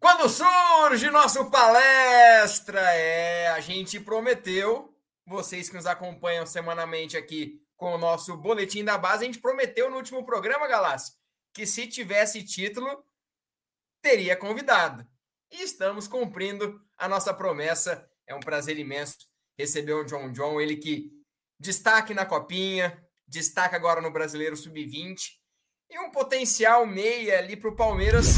Quando surge nosso palestra, é, a gente prometeu, vocês que nos acompanham semanalmente aqui com o nosso boletim da base, a gente prometeu no último programa, Galácio, que se tivesse título, teria convidado. E estamos cumprindo a nossa promessa. É um prazer imenso receber o John John, ele que destaque na copinha, destaca agora no Brasileiro Sub-20 e um potencial meia ali para o Palmeiras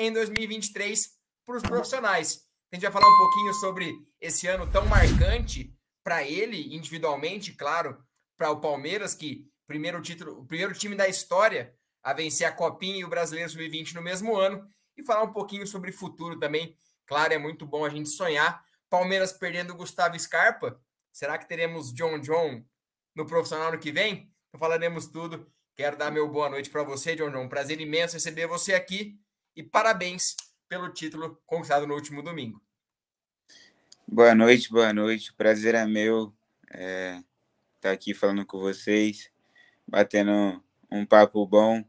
em 2023 para os profissionais. A gente vai falar um pouquinho sobre esse ano tão marcante para ele individualmente, claro, para o Palmeiras, que primeiro título, o primeiro time da história a vencer a Copinha e o Brasileiro Sub-20 no mesmo ano, e falar um pouquinho sobre futuro também. Claro, é muito bom a gente sonhar. Palmeiras perdendo o Gustavo Scarpa. Será que teremos John John no profissional no que vem? Então falaremos tudo. Quero dar meu boa noite para você, John John. Prazer imenso receber você aqui e parabéns pelo título conquistado no último domingo. Boa noite, boa noite. Prazer é meu é, estar tá aqui falando com vocês, batendo um papo bom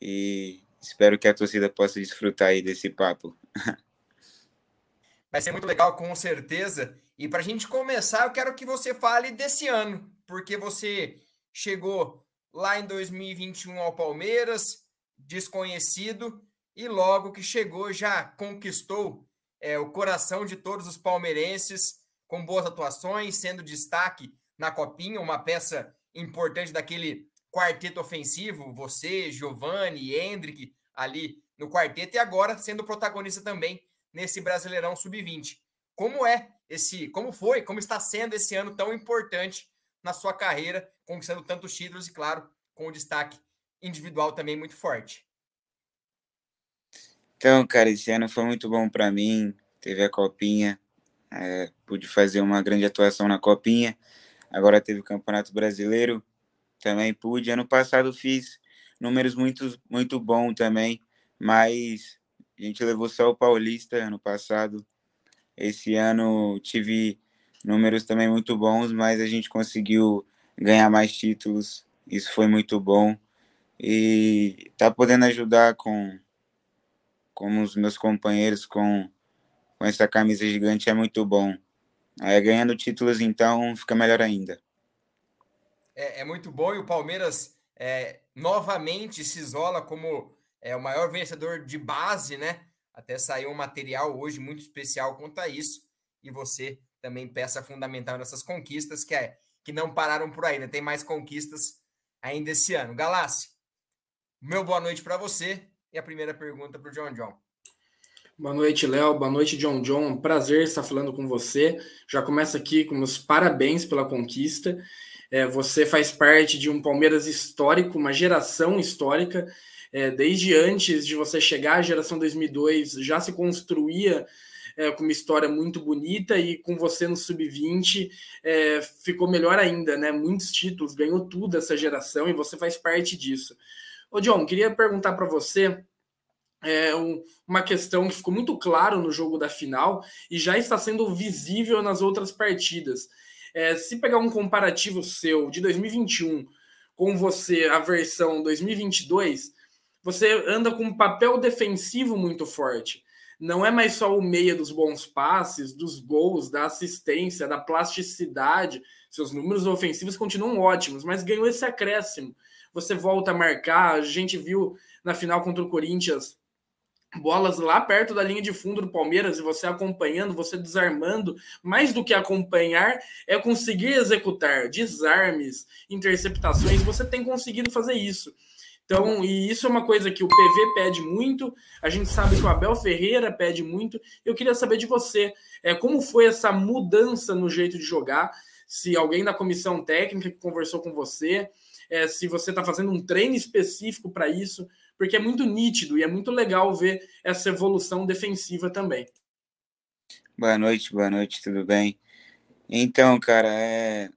e espero que a torcida possa desfrutar aí desse papo. Vai ser muito legal, com certeza. E para a gente começar, eu quero que você fale desse ano, porque você chegou lá em 2021 ao Palmeiras, desconhecido, e logo que chegou já conquistou é, o coração de todos os palmeirenses, com boas atuações, sendo destaque na Copinha, uma peça importante daquele quarteto ofensivo, você, Giovanni, Hendrick, ali no quarteto, e agora sendo protagonista também nesse Brasileirão Sub-20. Como é esse, como foi, como está sendo esse ano tão importante na sua carreira, conquistando tantos títulos e, claro, com o destaque individual também muito forte. Então, cara, esse ano foi muito bom para mim. Teve a Copinha, é, pude fazer uma grande atuação na Copinha. Agora teve o Campeonato Brasileiro, também pude. Ano passado fiz números muito, muito bons também, mas a gente levou só o Paulista ano passado. Esse ano tive números também muito bons, mas a gente conseguiu ganhar mais títulos. Isso foi muito bom. E tá podendo ajudar com como os meus companheiros com, com essa camisa gigante é muito bom. Ganhando títulos, então, fica melhor ainda. É, é muito bom e o Palmeiras é, novamente se isola como é, o maior vencedor de base, né? Até saiu um material hoje muito especial quanto a isso. E você também peça fundamental nessas conquistas, que é que não pararam por aí, né? Tem mais conquistas ainda esse ano. Galassi, meu boa noite para você e a primeira pergunta para o John John. Boa noite, Léo. Boa noite, John John. Prazer estar falando com você. Já começa aqui com meus parabéns pela conquista. É, você faz parte de um Palmeiras histórico, uma geração histórica. É, desde antes de você chegar, a geração 2002 já se construía é, com uma história muito bonita e com você no sub-20 é, ficou melhor ainda, né? Muitos títulos, ganhou tudo essa geração e você faz parte disso. Ô, John, queria perguntar para você é, um, uma questão que ficou muito claro no jogo da final e já está sendo visível nas outras partidas. É, se pegar um comparativo seu de 2021 com você, a versão 2022, você anda com um papel defensivo muito forte. Não é mais só o meia dos bons passes, dos gols, da assistência, da plasticidade. Seus números ofensivos continuam ótimos, mas ganhou esse acréscimo você volta a marcar. A gente viu na final contra o Corinthians bolas lá perto da linha de fundo do Palmeiras e você acompanhando, você desarmando. Mais do que acompanhar, é conseguir executar desarmes, interceptações. Você tem conseguido fazer isso. Então, e isso é uma coisa que o PV pede muito, a gente sabe que o Abel Ferreira pede muito. Eu queria saber de você, é, como foi essa mudança no jeito de jogar? Se alguém da comissão técnica que conversou com você, é, se você está fazendo um treino específico para isso, porque é muito nítido e é muito legal ver essa evolução defensiva também. Boa noite, boa noite, tudo bem? Então, cara, é...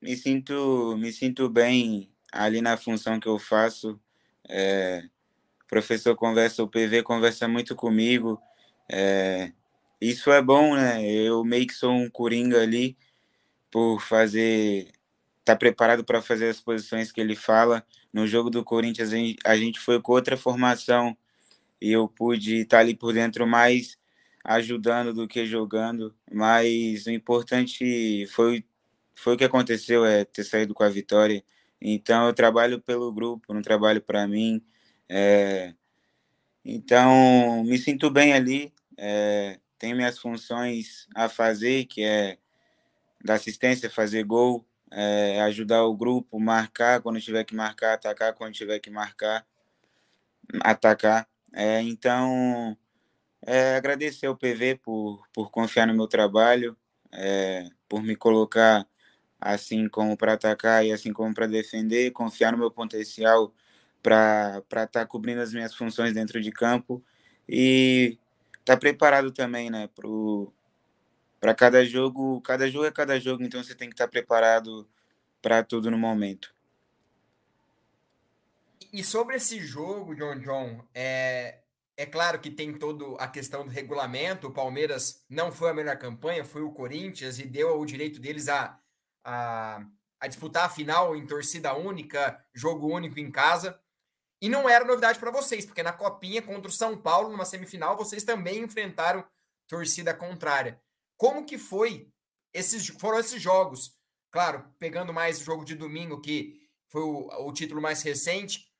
me sinto me sinto bem ali na função que eu faço. É... O professor conversa, o PV conversa muito comigo. É... Isso é bom, né? Eu meio que sou um coringa ali por fazer tá preparado para fazer as posições que ele fala. No jogo do Corinthians, a gente foi com outra formação e eu pude estar ali por dentro mais ajudando do que jogando, mas o importante foi foi o que aconteceu é ter saído com a vitória. Então eu trabalho pelo grupo, não trabalho para mim. É... Então me sinto bem ali. É... Tenho minhas funções a fazer, que é da assistência, fazer gol, é... ajudar o grupo, marcar quando tiver que marcar, atacar quando tiver que marcar, atacar. É, então é, agradecer ao PV por, por confiar no meu trabalho, é, por me colocar assim como para atacar e assim como para defender, confiar no meu potencial para estar tá cobrindo as minhas funções dentro de campo e estar tá preparado também, né, para cada jogo, cada jogo é cada jogo, então você tem que estar tá preparado para tudo no momento. E sobre esse jogo, John John, é, é claro que tem toda a questão do regulamento. O Palmeiras não foi a melhor campanha, foi o Corinthians e deu o direito deles a, a, a disputar a final em torcida única, jogo único em casa. E não era novidade para vocês, porque na Copinha contra o São Paulo, numa semifinal, vocês também enfrentaram torcida contrária. Como que foi esses foram esses jogos? Claro, pegando mais o jogo de domingo, que foi o, o título mais recente,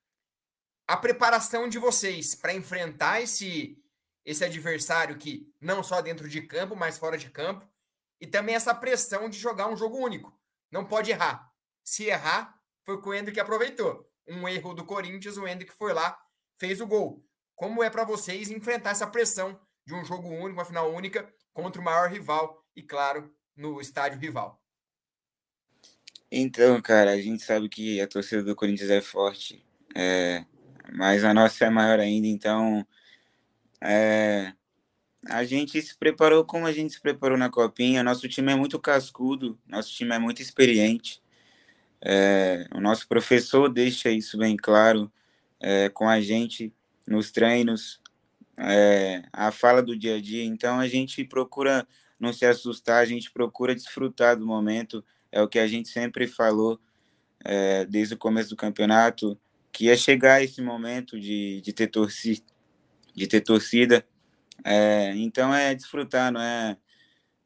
a preparação de vocês para enfrentar esse esse adversário que não só dentro de campo, mas fora de campo, e também essa pressão de jogar um jogo único. Não pode errar. Se errar, foi o Hendrick que aproveitou. Um erro do Corinthians, o Hendrick foi lá, fez o gol. Como é para vocês enfrentar essa pressão de um jogo único, uma final única, contra o maior rival e, claro, no estádio rival? Então, cara, a gente sabe que a torcida do Corinthians é forte. É, mas a nossa é maior ainda, então é, a gente se preparou como a gente se preparou na Copinha. Nosso time é muito cascudo, nosso time é muito experiente. É, o nosso professor deixa isso bem claro é, com a gente nos treinos, é, a fala do dia a dia. Então a gente procura não se assustar, a gente procura desfrutar do momento. É o que a gente sempre falou é, desde o começo do campeonato que ia chegar esse momento de, de ter torcida, de ter torcida. É, então é desfrutar, não é,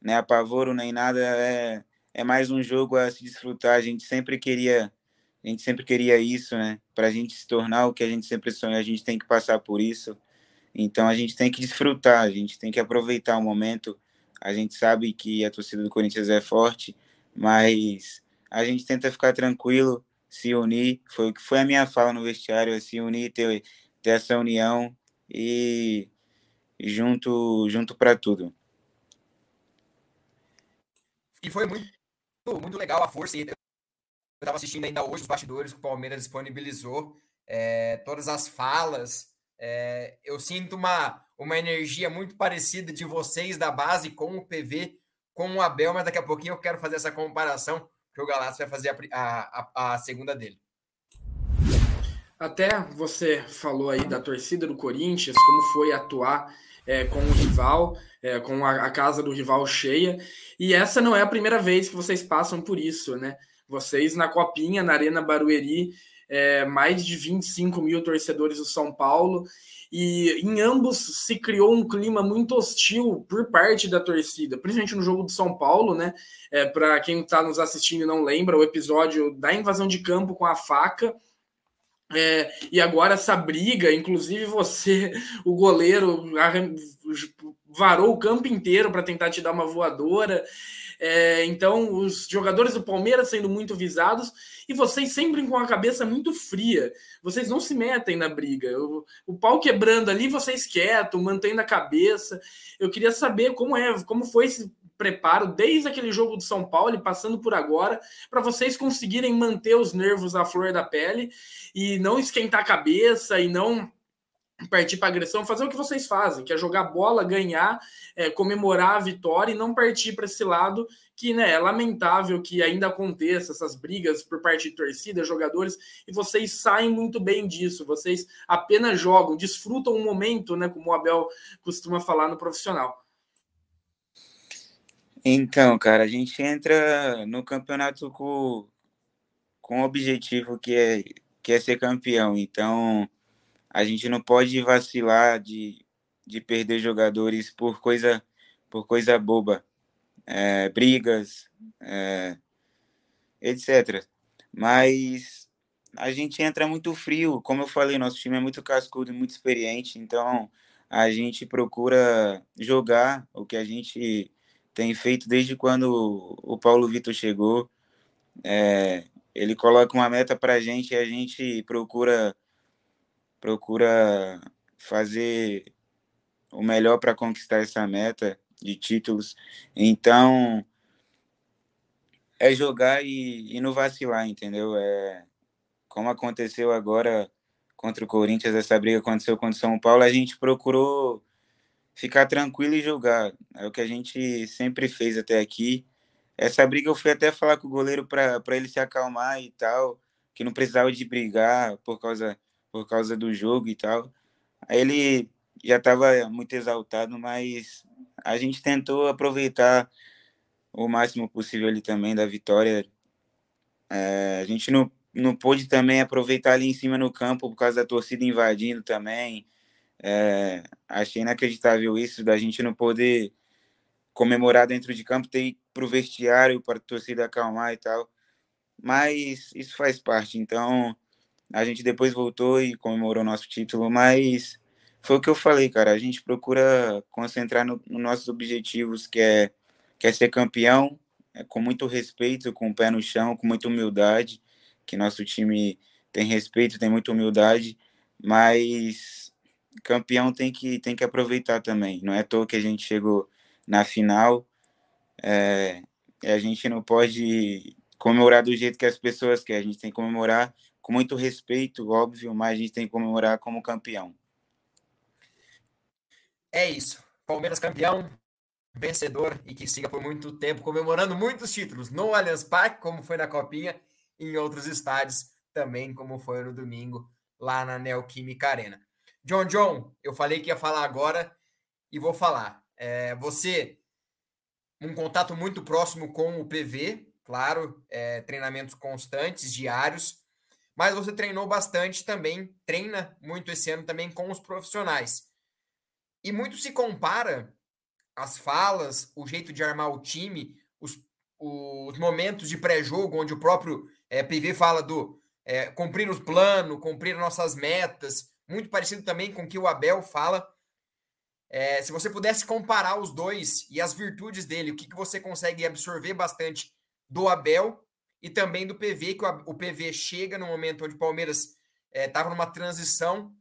não é apavoro nem nada, é, é mais um jogo a se desfrutar. A gente sempre queria, a gente sempre queria isso, né? Para a gente se tornar o que a gente sempre sonha, a gente tem que passar por isso. Então a gente tem que desfrutar, a gente tem que aproveitar o momento. A gente sabe que a torcida do Corinthians é forte, mas a gente tenta ficar tranquilo, se unir, foi o que foi a minha fala no vestiário, se unir, ter, ter essa união e, e junto, junto para tudo. E foi muito, muito legal a força. Eu estava assistindo ainda hoje os bastidores que o Palmeiras disponibilizou, é, todas as falas. É, eu sinto uma, uma energia muito parecida de vocês da base com o PV, com o Abel, mas daqui a pouquinho eu quero fazer essa comparação que o Galatasaray vai fazer a, a, a segunda dele. Até você falou aí da torcida do Corinthians, como foi atuar é, com o rival, é, com a, a, casa do rival cheia. E essa não é a primeira vez que vocês passam por isso, né? Vocês na Copinha, na Arena Barueri, é, mais de 25 mil torcedores do São Paulo e em ambos se criou um clima muito hostil por parte da torcida, principalmente no jogo do São Paulo, né? É, Para quem está nos assistindo e não lembra, o episódio da invasão de campo com a faca. É, e agora essa briga, inclusive você, o goleiro, varou o campo inteiro para tentar te dar uma voadora. É, então, os jogadores do Palmeiras sendo muito visados e vocês sempre com a cabeça muito fria. Vocês não se metem na briga. O, o pau quebrando ali, vocês quietos, mantendo a cabeça. Eu queria saber como é, como foi esse preparo desde aquele jogo do São Paulo e passando por agora, para vocês conseguirem manter os nervos à flor da pele e não esquentar a cabeça e não partir para agressão, fazer o que vocês fazem, que é jogar bola, ganhar, é, comemorar a vitória e não partir para esse lado que né, é lamentável que ainda aconteça essas brigas por parte de torcida, jogadores, e vocês saem muito bem disso, vocês apenas jogam, desfrutam o momento, né, como o Abel costuma falar no profissional. Então, cara, a gente entra no campeonato com, com o objetivo que é, que é ser campeão. Então, a gente não pode vacilar de, de perder jogadores por coisa, por coisa boba, é, brigas, é, etc. Mas a gente entra muito frio, como eu falei, nosso time é muito cascudo e muito experiente, então a gente procura jogar o que a gente tem feito desde quando o Paulo Vitor chegou. É, ele coloca uma meta para a gente e a gente procura procura fazer o melhor para conquistar essa meta de títulos. Então é jogar e, e não vacilar, entendeu? É como aconteceu agora contra o Corinthians, essa briga aconteceu contra o São Paulo, a gente procurou ficar tranquilo e jogar. É o que a gente sempre fez até aqui. Essa briga eu fui até falar com o goleiro para ele se acalmar e tal, que não precisava de brigar por causa, por causa do jogo e tal. Aí ele já estava muito exaltado, mas a gente tentou aproveitar o máximo possível ali também da vitória. É, a gente não, não pôde também aproveitar ali em cima no campo por causa da torcida invadindo também. É, achei inacreditável isso, da gente não poder comemorar dentro de campo, ter para o vestiário para a torcida acalmar e tal. Mas isso faz parte. Então, a gente depois voltou e comemorou nosso título, mas foi o que eu falei, cara. A gente procura concentrar nos no nossos objetivos, que é, que é ser campeão, é, com muito respeito, com o pé no chão, com muita humildade, que nosso time tem respeito, tem muita humildade, mas campeão tem que, tem que aproveitar também. Não é à toa que a gente chegou na final. É, a gente não pode comemorar do jeito que as pessoas querem. A gente tem que comemorar com muito respeito, óbvio, mas a gente tem que comemorar como campeão. É isso. Palmeiras campeão, vencedor e que siga por muito tempo comemorando muitos títulos no Allianz Parque, como foi na Copinha, e em outros estádios também, como foi no domingo lá na Neoquímica Arena. John John, eu falei que ia falar agora e vou falar. É, você, um contato muito próximo com o PV, claro, é, treinamentos constantes, diários, mas você treinou bastante também, treina muito esse ano também com os profissionais. E muito se compara as falas, o jeito de armar o time, os, os momentos de pré-jogo, onde o próprio é, PV fala do é, cumprir os planos, cumprir nossas metas, muito parecido também com o que o Abel fala. É, se você pudesse comparar os dois e as virtudes dele, o que, que você consegue absorver bastante do Abel e também do PV, que o, PV chega no momento onde o Palmeiras estava é, numa transição,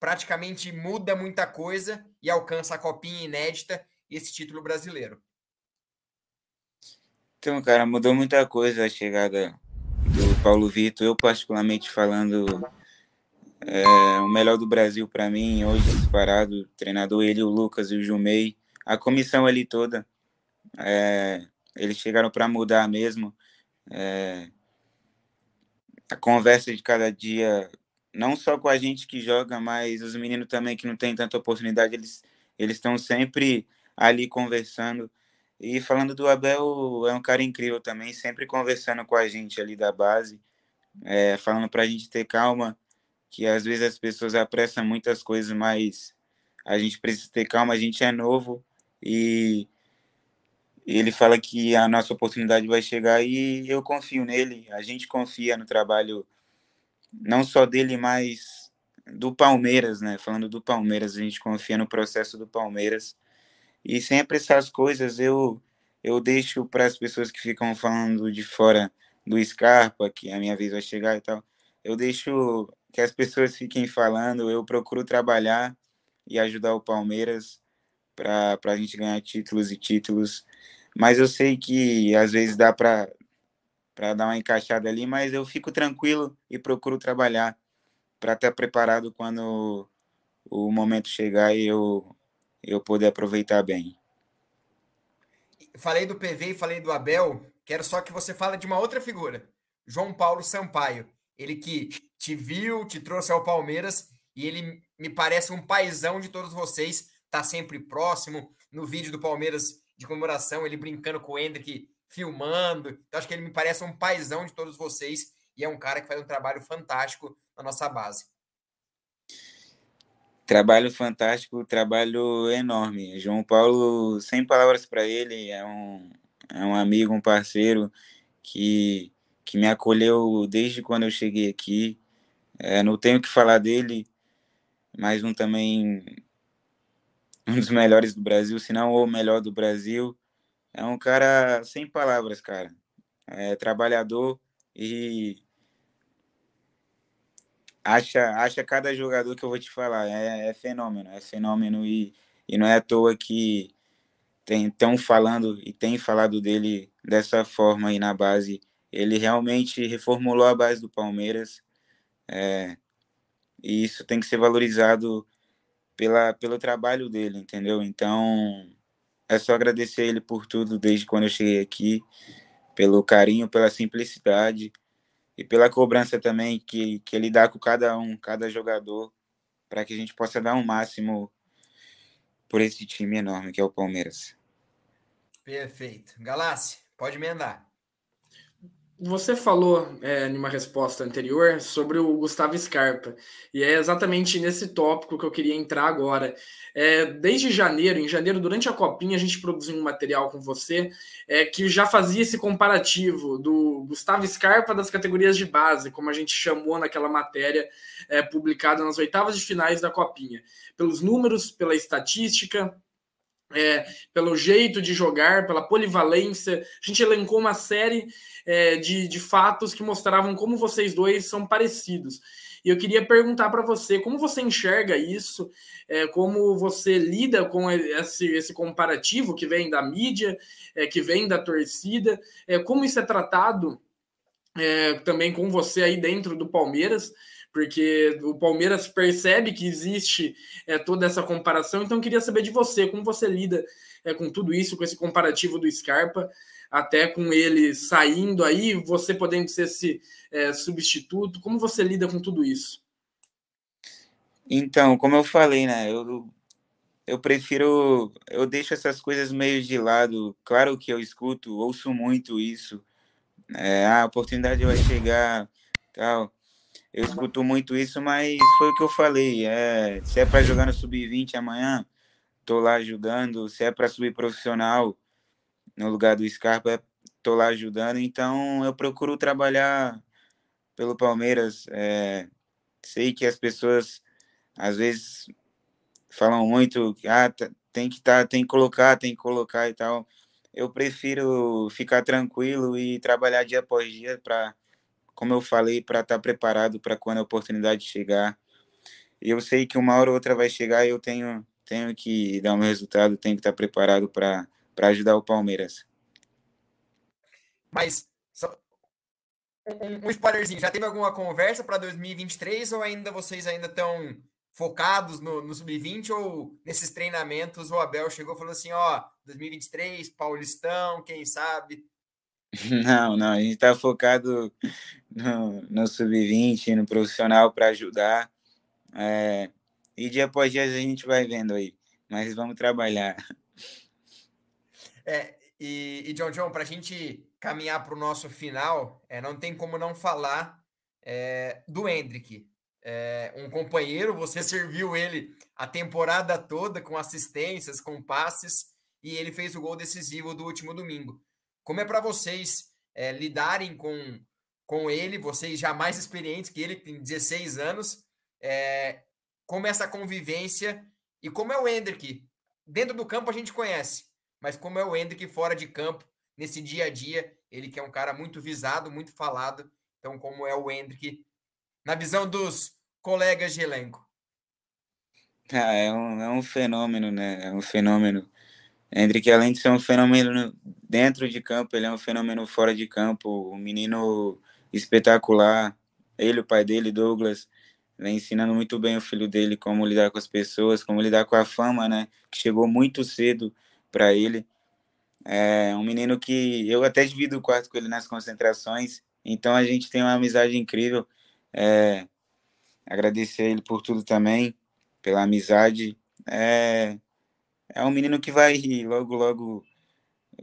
praticamente muda muita coisa e alcança a copinha inédita esse título brasileiro. Então, cara, mudou muita coisa a chegada do Paulo Vitor. Eu, particularmente falando, é, o melhor do Brasil para mim, hoje disparado, o treinador ele, o Lucas e o Jumei, a comissão ali toda, é, eles chegaram para mudar mesmo. É, a conversa de cada dia, não só com a gente que joga, mas os meninos também que não têm tanta oportunidade, eles eles estão sempre ali conversando. E falando do Abel, é um cara incrível também, sempre conversando com a gente ali da base, é, falando para a gente ter calma, que às vezes as pessoas apressam muitas coisas, mas a gente precisa ter calma, a gente é novo e ele fala que a nossa oportunidade vai chegar e eu confio nele, a gente confia no trabalho não só dele, mas do Palmeiras, né? Falando do Palmeiras, a gente confia no processo do Palmeiras. E sempre essas coisas eu eu deixo para as pessoas que ficam falando de fora do Scarpa, que a minha vez vai chegar e tal. Eu deixo que as pessoas fiquem falando, eu procuro trabalhar e ajudar o Palmeiras para a gente ganhar títulos e títulos. Mas eu sei que às vezes dá para dar uma encaixada ali, mas eu fico tranquilo e procuro trabalhar para estar preparado quando o momento chegar e eu, eu poder aproveitar bem. Falei do PV e falei do Abel, quero só que você fale de uma outra figura, João Paulo Sampaio. Ele que te viu, te trouxe ao Palmeiras e ele me parece um paizão de todos vocês, tá sempre próximo. No vídeo do Palmeiras de comemoração, ele brincando com o Hendrick, filmando. Então, acho que ele me parece um paizão de todos vocês e é um cara que faz um trabalho fantástico na nossa base. Trabalho fantástico, trabalho enorme. João Paulo, sem palavras para ele, é um, é um amigo, um parceiro que, que me acolheu desde quando eu cheguei aqui. É, não tenho que falar dele, mais um também, um dos melhores do Brasil, se não o melhor do Brasil. É um cara sem palavras, cara. É trabalhador e acha, acha cada jogador que eu vou te falar. É, é fenômeno, é fenômeno e, e não é à toa que estão falando e tem falado dele dessa forma aí na base. Ele realmente reformulou a base do Palmeiras é, e isso tem que ser valorizado pela, pelo trabalho dele, entendeu? Então é só agradecer ele por tudo desde quando eu cheguei aqui, pelo carinho, pela simplicidade e pela cobrança também que, que ele dá com cada um, cada jogador, para que a gente possa dar um máximo por esse time enorme que é o Palmeiras. Perfeito. Galassi, pode emendar. Você falou é, em uma resposta anterior sobre o Gustavo Scarpa, e é exatamente nesse tópico que eu queria entrar agora. É, desde janeiro, em janeiro, durante a Copinha, a gente produziu um material com você é, que já fazia esse comparativo do Gustavo Scarpa das categorias de base, como a gente chamou naquela matéria é, publicada nas oitavas de finais da Copinha, pelos números, pela estatística, é, pelo jeito de jogar, pela polivalência. A gente elencou uma série é, de, de fatos que mostravam como vocês dois são parecidos. E eu queria perguntar para você como você enxerga isso, é, como você lida com esse, esse comparativo que vem da mídia, é, que vem da torcida, é, como isso é tratado é, também com você aí dentro do Palmeiras porque o Palmeiras percebe que existe é, toda essa comparação. Então, queria saber de você, como você lida é, com tudo isso, com esse comparativo do Scarpa, até com ele saindo aí, você podendo ser esse é, substituto. Como você lida com tudo isso? Então, como eu falei, né? Eu, eu prefiro. Eu deixo essas coisas meio de lado. Claro que eu escuto, ouço muito isso. É, a oportunidade vai chegar, tal eu escuto muito isso, mas foi o que eu falei. É, se é para jogar no sub-20 amanhã, tô lá ajudando. Se é para subir profissional no lugar do Scarpa, tô lá ajudando. Então eu procuro trabalhar pelo Palmeiras. É, sei que as pessoas às vezes falam muito, ah, tem que tá, tem que colocar, tem que colocar e tal. Eu prefiro ficar tranquilo e trabalhar dia após dia para como eu falei, para estar tá preparado para quando a oportunidade chegar. E eu sei que uma hora ou outra vai chegar e eu tenho, tenho que dar meu resultado, tenho que estar tá preparado para ajudar o Palmeiras. Mas, só um, um spoilerzinho, já teve alguma conversa para 2023 ou ainda vocês ainda estão focados no, no sub-20 ou nesses treinamentos o Abel chegou e falou assim, ó, 2023, Paulistão, quem sabe? Não, não, a gente está focado no, no sub-20, no profissional para ajudar. É, e dia após dia a gente vai vendo aí, mas vamos trabalhar. É, e, e John John, para a gente caminhar para o nosso final, é, não tem como não falar é, do Hendrick. É, um companheiro, você serviu ele a temporada toda com assistências, com passes, e ele fez o gol decisivo do último domingo. Como é para vocês é, lidarem com, com ele, vocês já mais experientes que ele, que tem 16 anos, é, como essa convivência e como é o Hendrick? Dentro do campo a gente conhece, mas como é o Hendrick fora de campo, nesse dia a dia, ele que é um cara muito visado, muito falado, então como é o Hendrick na visão dos colegas de elenco? Ah, é, um, é um fenômeno, né? É um fenômeno. Hendrick, além de ser um fenômeno dentro de campo, ele é um fenômeno fora de campo, um menino espetacular. Ele, o pai dele, Douglas, vem ensinando muito bem o filho dele como lidar com as pessoas, como lidar com a fama, né? Que chegou muito cedo para ele. É um menino que eu até divido o quarto com ele nas concentrações, então a gente tem uma amizade incrível. É, agradecer ele por tudo também, pela amizade. É, é um menino que vai logo, logo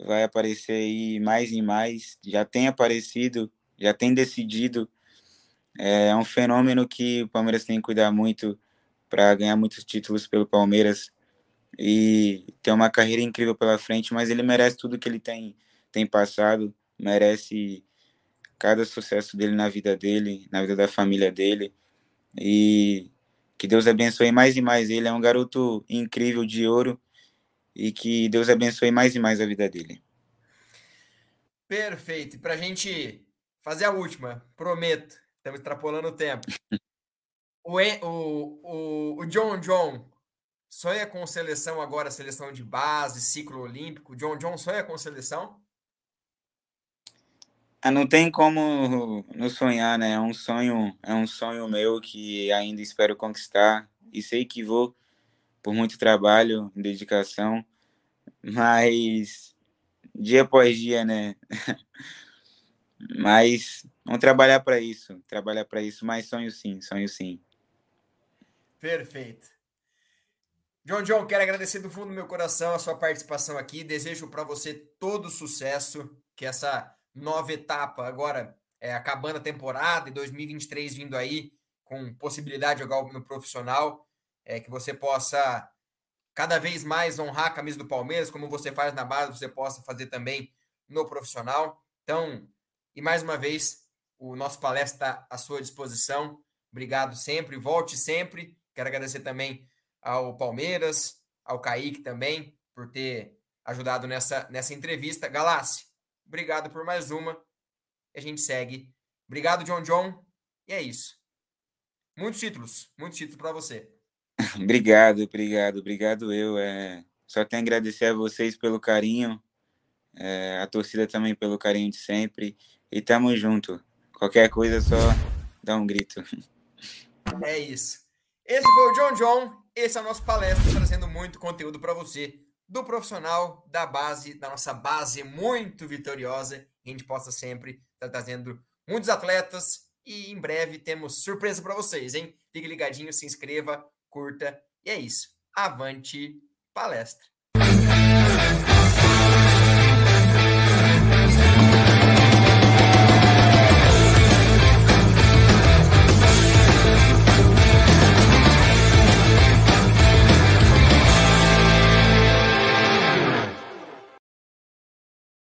vai aparecer aí mais e mais, já tem aparecido, já tem decidido. É um fenômeno que o Palmeiras tem que cuidar muito para ganhar muitos títulos pelo Palmeiras e ter uma carreira incrível pela frente, mas ele merece tudo que ele tem, tem passado, merece cada sucesso dele na vida dele, na vida da família dele. E que Deus abençoe mais e mais ele. É um garoto incrível de ouro e que Deus abençoe mais e mais a vida dele. Perfeito. Para a gente fazer a última, prometo, estamos extrapolando o tempo. O, o, o, o John John sonha com seleção agora, seleção de base, ciclo olímpico. John John sonha com seleção? Ah, não tem como não sonhar, né? É um sonho, é um sonho meu que ainda espero conquistar e sei que vou por muito trabalho, dedicação, mas dia após dia, né? mas vamos trabalhar para isso, trabalhar para isso, mas sonho sim, sonho sim. Perfeito. John John, quero agradecer do fundo do meu coração a sua participação aqui. Desejo para você todo sucesso, que essa nova etapa agora é, acabando a temporada e 2023 vindo aí com possibilidade de jogar no profissional, é, que você possa cada vez mais honrar a camisa do Palmeiras, como você faz na base, você possa fazer também no profissional. Então, e mais uma vez, o nosso palestra está à sua disposição. Obrigado sempre, volte sempre. Quero agradecer também ao Palmeiras, ao Kaique também, por ter ajudado nessa, nessa entrevista. Galassi, obrigado por mais uma. A gente segue. Obrigado, John John. E é isso. Muitos títulos, muitos títulos para você. Obrigado, obrigado, obrigado eu. É, só tenho a agradecer a vocês pelo carinho, é, a torcida também pelo carinho de sempre. E tamo junto. Qualquer coisa, só dá um grito. É isso. Esse foi o John John. Esse é o nosso palestra, trazendo muito conteúdo para você do profissional, da base, da nossa base muito vitoriosa. A gente possa sempre estar tá trazendo muitos atletas e em breve temos surpresa para vocês, hein? Fique ligadinho, se inscreva, curta e é isso. Avante palestra.